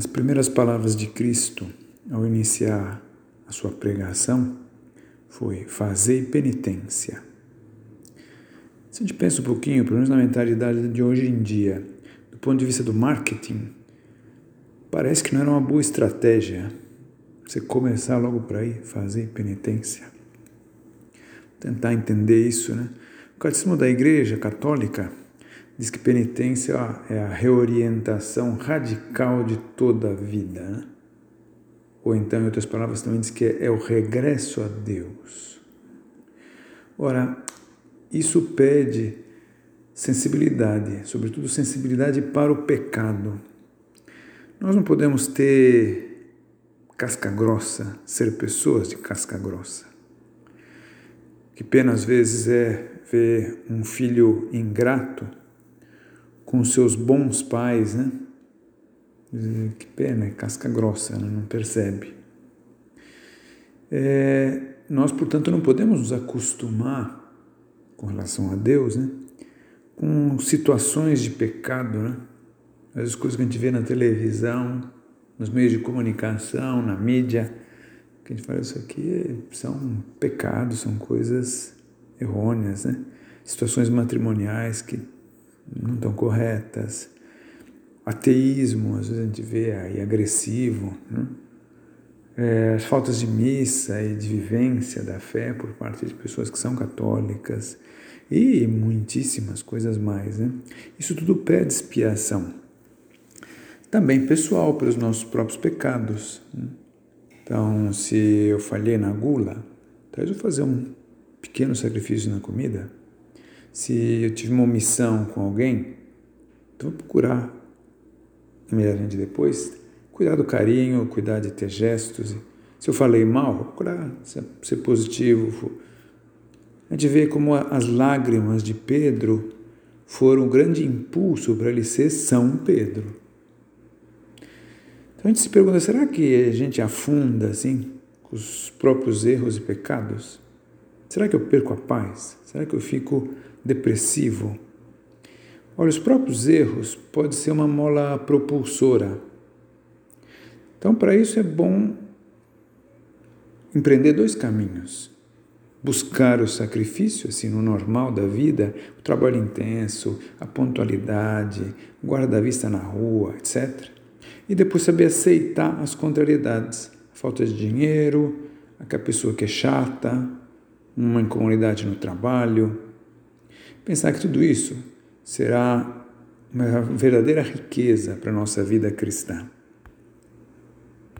As primeiras palavras de Cristo ao iniciar a sua pregação foi fazei penitência. Se a gente pensa um pouquinho, pelo menos na mentalidade de hoje em dia, do ponto de vista do marketing, parece que não era uma boa estratégia você começar logo por aí, fazer penitência. Tentar entender isso, né? O Catecismo da Igreja Católica diz que penitência é a reorientação radical de toda a vida. Né? Ou então, em outras palavras, também diz que é o regresso a Deus. Ora, isso pede sensibilidade, sobretudo sensibilidade para o pecado. Nós não podemos ter casca grossa, ser pessoas de casca grossa. Que pena às vezes é ver um filho ingrato com seus bons pais, né? Que pena, é casca grossa, né? não percebe. É, nós, portanto, não podemos nos acostumar com relação a Deus, né? Com situações de pecado, né? As coisas que a gente vê na televisão, nos meios de comunicação, na mídia, que a gente fala, isso aqui são pecados, são coisas errôneas, né? Situações matrimoniais que não tão corretas. Ateísmo, às vezes a gente vê aí agressivo. Né? É, as faltas de missa e de vivência da fé por parte de pessoas que são católicas e muitíssimas coisas mais. Né? Isso tudo pede expiação. Também pessoal, pelos nossos próprios pecados. Né? Então, se eu falhei na gula, talvez eu fazer um pequeno sacrifício na comida se eu tive uma omissão com alguém, então vou procurar imediatamente depois cuidar do carinho, cuidar de ter gestos. Se eu falei mal, vou procurar ser positivo. A gente vê como as lágrimas de Pedro foram um grande impulso para ele ser São Pedro. Então a gente se pergunta: será que a gente afunda assim com os próprios erros e pecados? Será que eu perco a paz? Será que eu fico depressivo? Olha, os próprios erros podem ser uma mola propulsora. Então, para isso é bom empreender dois caminhos. Buscar o sacrifício, assim, no normal da vida, o trabalho intenso, a pontualidade, guarda-vista na rua, etc. E depois saber aceitar as contrariedades, a falta de dinheiro, a pessoa que é chata, uma incomodidade no trabalho, Pensar que tudo isso será uma verdadeira riqueza para a nossa vida cristã.